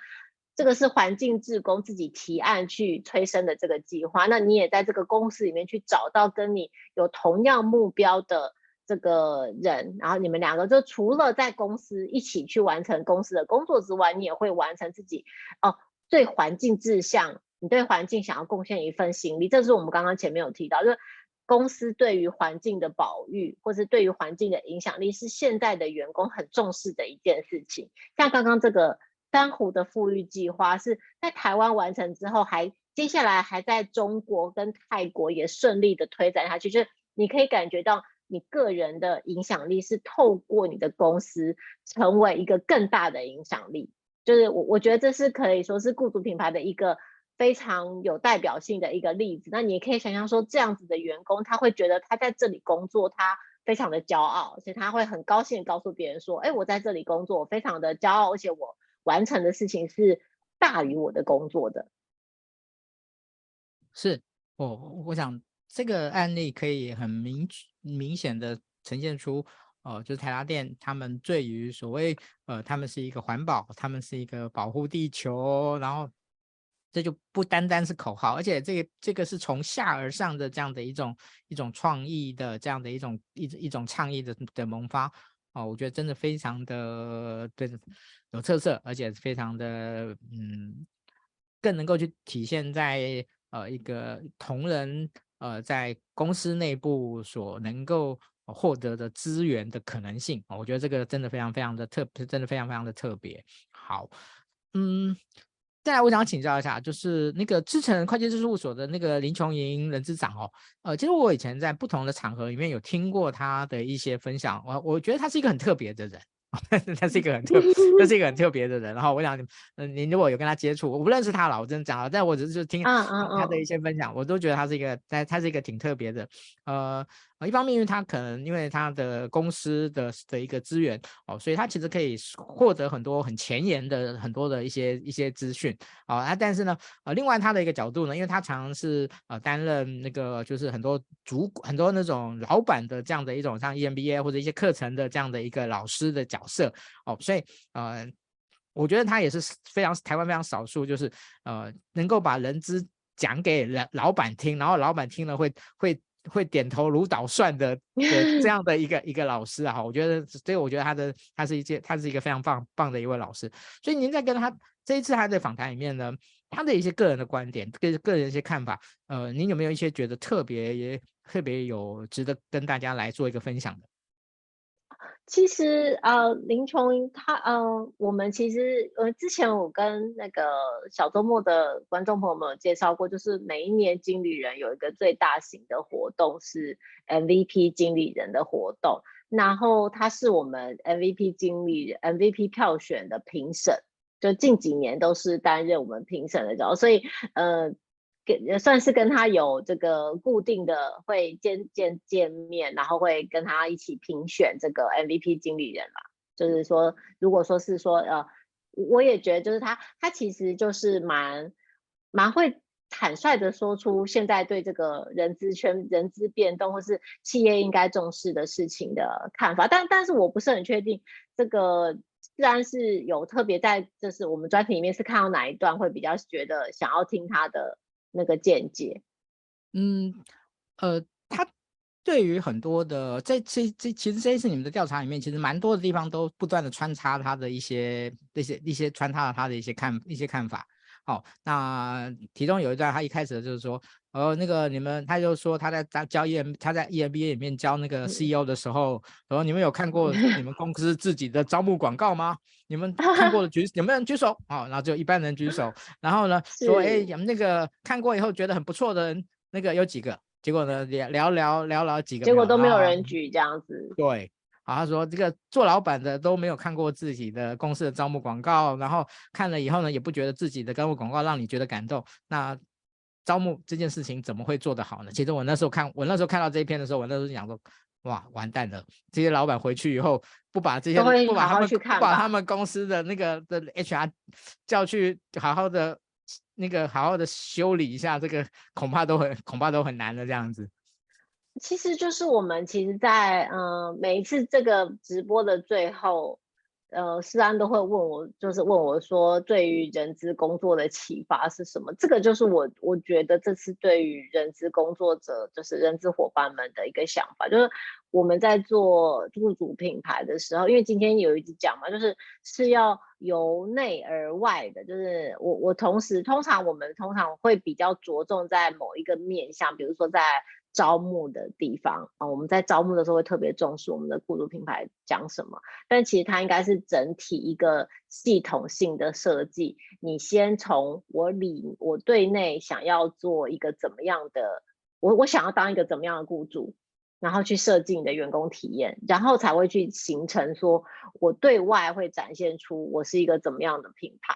这个是环境志工自己提案去催生的这个计划。那你也在这个公司里面去找到跟你有同样目标的这个人，然后你们两个就除了在公司一起去完成公司的工作之外，你也会完成自己哦对环境志向，你对环境想要贡献一份心力。这是我们刚刚前面有提到，就是。公司对于环境的保育，或是对于环境的影响力，是现在的员工很重视的一件事情。像刚刚这个珊瑚的富裕计划，是在台湾完成之后还，接下来还在中国跟泰国也顺利的推展下去。就是你可以感觉到，你个人的影响力是透过你的公司成为一个更大的影响力。就是我我觉得这是可以说是雇主品牌的一个。非常有代表性的一个例子，那你也可以想象说，这样子的员工，他会觉得他在这里工作，他非常的骄傲，而且他会很高兴告诉别人说，哎，我在这里工作，我非常的骄傲，而且我完成的事情是大于我的工作的。是，我我想这个案例可以很明明显的呈现出，哦、呃，就是台达电他们对于所谓呃，他们是一个环保，他们是一个保护地球，然后这就不单单是口号，而且这个这个是从下而上的这样的一种一种创意的这样的一种一一种倡议的的萌发。哦，我觉得真的非常的对，有特色，而且非常的嗯，更能够去体现在呃一个同仁呃在公司内部所能够获得的资源的可能性。我觉得这个真的非常非常的特，真的非常非常的特别。好，嗯。再来，我想请教一下，就是那个志诚会计师事务所的那个林琼莹人资长哦，呃，其实我以前在不同的场合里面有听过他的一些分享，我我觉得他是一个很特别的人。他是一个很特，他是一个很特别的人。然后我想，嗯，您如果有跟他接触，我不认识他了，我真的讲了，但我只是就听他的一些分享，我都觉得他是一个，他他是一个挺特别的。呃，一方面因为他可能因为他的公司的的一个资源哦，所以他其实可以获得很多很前沿的很多的一些一些资讯哦。啊，但是呢，呃，另外他的一个角度呢，因为他常常是呃担任那个就是很多主很多那种老板的这样的一种像 EMBA 或者一些课程的这样的一个老师的角度。色哦，所以呃，我觉得他也是非常台湾非常少数，就是呃，能够把人资讲给老老板听，然后老板听了会会会点头如捣蒜的，的这样的一个一个老师啊，我觉得，所以我觉得他的他是一件他是一个非常棒棒的一位老师。所以您在跟他这一次他的访谈里面呢，他的一些个人的观点，个个人一些看法，呃，您有没有一些觉得特别也特别有值得跟大家来做一个分享的？其实呃，林琼他呃，我们其实呃，之前我跟那个小周末的观众朋友们有介绍过，就是每一年经理人有一个最大型的活动是 MVP 经理人的活动，然后他是我们 MVP 经理人 MVP 票选的评审，就近几年都是担任我们评审的角色，所以呃。也算是跟他有这个固定的会见见见面，然后会跟他一起评选这个 MVP 经理人嘛。就是说，如果说是说呃，我也觉得就是他他其实就是蛮蛮会坦率的说出现在对这个人资圈人资变动或是企业应该重视的事情的看法。但但是我不是很确定这个，自然是有特别在就是我们专题里面是看到哪一段会比较觉得想要听他的。那个见解，嗯，呃，他对于很多的这这这，其实这一次你们的调查里面，其实蛮多的地方都不断的穿插他的一些那些一些穿插了他的一些看一些看法。好，那其中有一段，他一开始就是说，呃，那个你们，他就说他在教 EM，他在 EMBA 里面教那个 CEO 的时候，然后你们有看过 你们公司自己的招募广告吗？你们看过的举有没有人举手？好，然后就一般人举手，然后呢说，哎，你们那个看过以后觉得很不错的人，那个有几个？结果呢聊聊聊聊了几个，结果都没有人举这样子。对。啊，他说这个做老板的都没有看过自己的公司的招募广告，然后看了以后呢，也不觉得自己的招募广告让你觉得感动。那招募这件事情怎么会做得好呢？其实我那时候看，我那时候看到这一篇的时候，我那时候想说，哇，完蛋了！这些老板回去以后不把这些不把他们不把他们公司的那个的 HR 叫去好好的那个好好的修理一下，这个恐怕都很恐怕都很难的这样子。其实就是我们其实在，嗯每一次这个直播的最后，呃，思安都会问我，就是问我说，对于人资工作的启发是什么？这个就是我我觉得这次对于人资工作者，就是人资伙伴们的一个想法，就是我们在做雇主品牌的时候，因为今天有一集讲嘛，就是是要由内而外的，就是我我同时通常我们通常会比较着重在某一个面向，比如说在。招募的地方啊，我们在招募的时候会特别重视我们的雇主品牌讲什么，但其实它应该是整体一个系统性的设计。你先从我里我对内想要做一个怎么样的，我我想要当一个怎么样的雇主，然后去设计你的员工体验，然后才会去形成说我对外会展现出我是一个怎么样的品牌。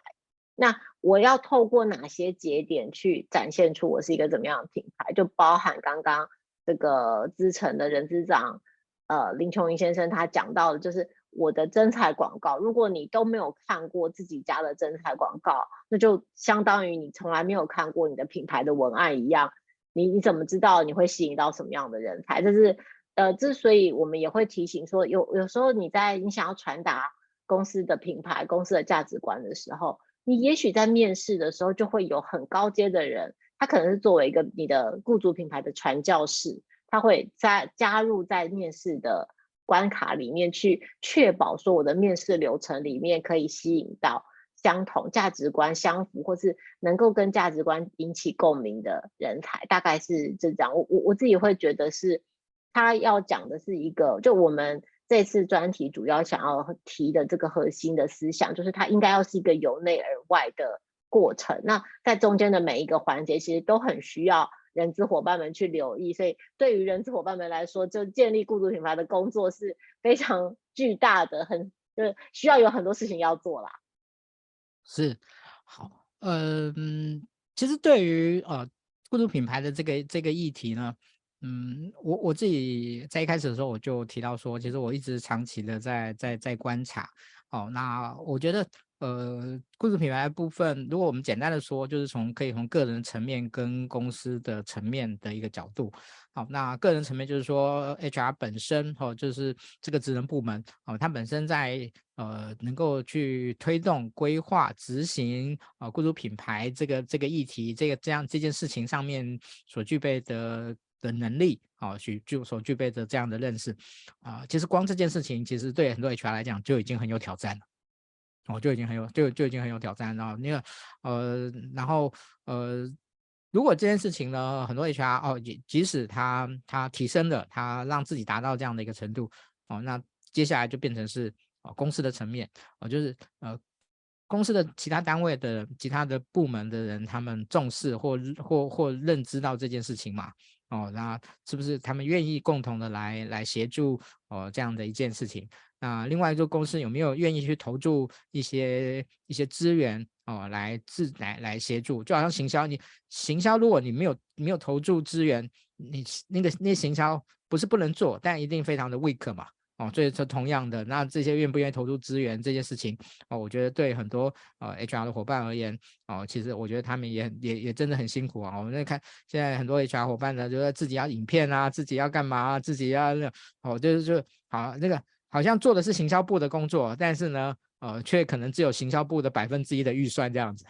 那我要透过哪些节点去展现出我是一个怎么样的品牌？就包含刚刚这个资诚的人资长，呃，林琼云先生他讲到的，就是我的征才广告。如果你都没有看过自己家的征才广告，那就相当于你从来没有看过你的品牌的文案一样。你你怎么知道你会吸引到什么样的人才？这是呃，之所以我们也会提醒说，有有时候你在你想要传达公司的品牌、公司的价值观的时候，你也许在面试的时候就会有很高阶的人，他可能是作为一个你的雇主品牌的传教士，他会在加入在面试的关卡里面去确保说我的面试流程里面可以吸引到相同价值观相符，或是能够跟价值观引起共鸣的人才，大概是这样。我我我自己会觉得是。他要讲的是一个，就我们这次专题主要想要提的这个核心的思想，就是它应该要是一个由内而外的过程。那在中间的每一个环节，其实都很需要人资伙伴们去留意。所以，对于人资伙伴们来说，就建立雇主品牌的工作是非常 巨大的，很就是需要有很多事情要做啦。是，好，嗯，其实对于呃雇主品牌的这个这个议题呢。嗯，我我自己在一开始的时候我就提到说，其实我一直长期的在在在观察。哦，那我觉得，呃，雇主品牌部分，如果我们简单的说，就是从可以从个人层面跟公司的层面的一个角度。好，那个人层面就是说，HR 本身，哦，就是这个职能部门，哦，它本身在呃能够去推动、规划、执行啊雇主品牌这个这个议题，这个这样这件事情上面所具备的。的能力啊，具就所具备的这样的认识啊，其实光这件事情，其实对很多 HR 来讲就已经很有挑战了，哦，就已经很有就就已经很有挑战了。然后那个呃，然后呃，如果这件事情呢，很多 HR 哦，即即使他他提升了，他让自己达到这样的一个程度哦，那接下来就变成是哦公司的层面哦，就是呃公司的其他单位的其他的部门的人，他们重视或或或认知到这件事情嘛。哦，那是不是他们愿意共同的来来协助哦这样的一件事情？那另外一个公司有没有愿意去投注一些一些资源哦来自来来协助？就好像行销，你行销如果你没有没有投注资源，你那个那行销不是不能做，但一定非常的 weak 嘛。哦，所以说同样的，那这些愿不愿意投入资源这件事情，哦，我觉得对很多呃 HR 的伙伴而言，哦，其实我觉得他们也也也真的很辛苦啊。我们在看现在很多 HR 伙伴呢，就是自己要影片啊，自己要干嘛啊，自己要那哦，就是就好那个好像做的是行销部的工作，但是呢，呃，却可能只有行销部的百分之一的预算这样子。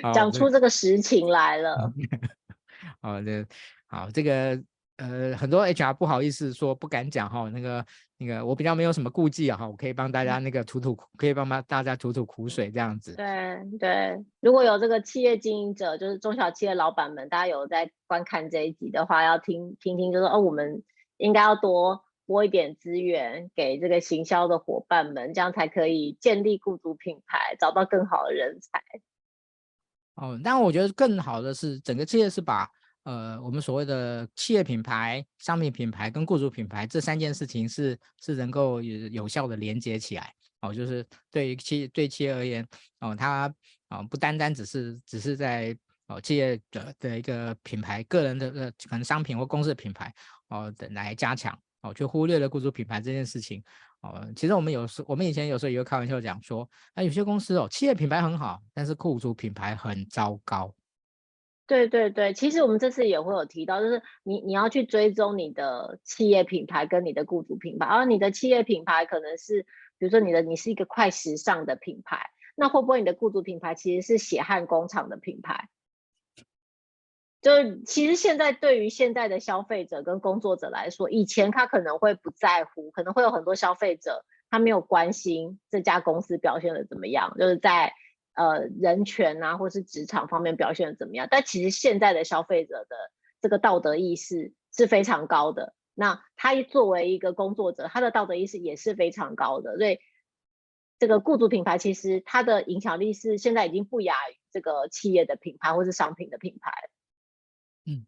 讲出这个实情来了。好的，好这个。呃，很多 HR 不好意思说，不敢讲哈。那个那个，我比较没有什么顾忌啊哈，我可以帮大家那个吐吐，可以帮帮大家吐吐苦水这样子。对对，如果有这个企业经营者，就是中小企业老板们，大家有在观看这一集的话，要听听听，就是哦，我们应该要多拨一点资源给这个行销的伙伴们，这样才可以建立雇主品牌，找到更好的人才。哦，但我觉得更好的是，整个企业是把。呃，我们所谓的企业品牌、商品品牌跟雇主品牌这三件事情是是能够有有效的连接起来哦，就是对于企对企业而言哦，它啊、哦、不单单只是只是在哦企业的的一个品牌、个人的呃可能商品或公司的品牌哦的来加强哦，却忽略了雇主品牌这件事情哦。其实我们有时我们以前有时候也会开玩笑讲说，啊有些公司哦企业品牌很好，但是雇主品牌很糟糕。对对对，其实我们这次也会有提到，就是你你要去追踪你的企业品牌跟你的雇主品牌，而你的企业品牌可能是，比如说你的你是一个快时尚的品牌，那会不会你的雇主品牌其实是血汗工厂的品牌？就是其实现在对于现在的消费者跟工作者来说，以前他可能会不在乎，可能会有很多消费者他没有关心这家公司表现的怎么样，就是在。呃，人权啊，或是职场方面表现的怎么样？但其实现在的消费者的这个道德意识是非常高的。那他作为一个工作者，他的道德意识也是非常高的。所以，这个雇主品牌其实它的影响力是现在已经不亚于这个企业的品牌或是商品的品牌。嗯，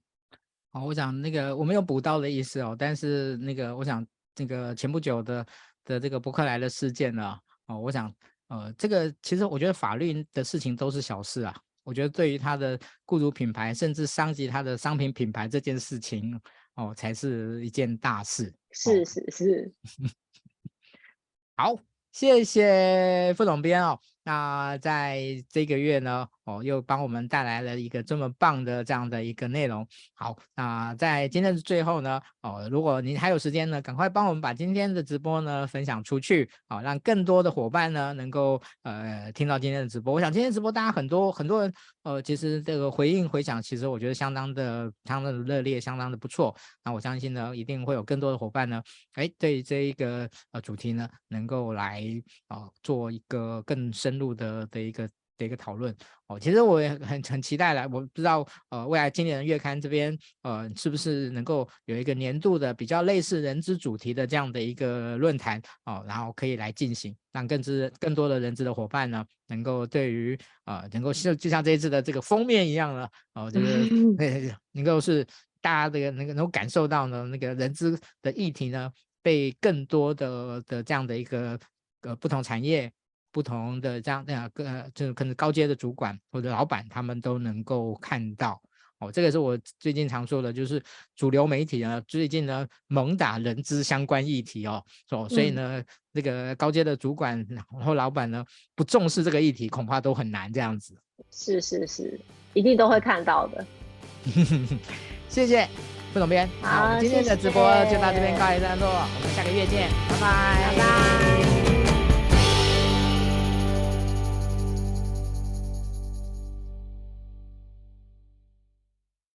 好，我想那个我没有补刀的意思哦，但是那个我想这个前不久的的这个博客来的事件呢，哦，我想。呃，这个其实我觉得法律的事情都是小事啊。我觉得对于他的雇主品牌，甚至伤及他的商品品牌这件事情，哦，才是一件大事。是是是。好，谢谢副总编哦。那在这个月呢，哦，又帮我们带来了一个这么棒的这样的一个内容。好，那在今天的最后呢，哦，如果您还有时间呢，赶快帮我们把今天的直播呢分享出去，好，让更多的伙伴呢能够呃听到今天的直播。我想今天直播大家很多很多人呃，其实这个回应回响，其实我觉得相当的相当的热烈，相当的不错。那我相信呢，一定会有更多的伙伴呢，哎，对这一个呃主题呢，能够来啊，做一个更深入的的一个。的一个讨论哦，其实我也很很期待了。我不知道呃，未来今年的月刊这边呃，是不是能够有一个年度的比较类似人资主题的这样的一个论坛哦，然后可以来进行，让更知更多的人资的伙伴呢，能够对于呃，能够像就像这一次的这个封面一样了哦，这个能够是大家这个能够能够感受到呢，那个人资的议题呢，被更多的的这样的一个呃不同产业。不同的这样那样个，就是可能高阶的主管或者老板，他们都能够看到哦。这个是我最近常说的，就是主流媒体呢，最近呢猛打人资相关议题哦，哦，所以呢，这、嗯、个高阶的主管然后老板呢不重视这个议题，恐怕都很难这样子。是是是，一定都会看到的。谢谢副总编，好，我们今天的直播就到这边告一段落，我们下个月见拜，拜拜。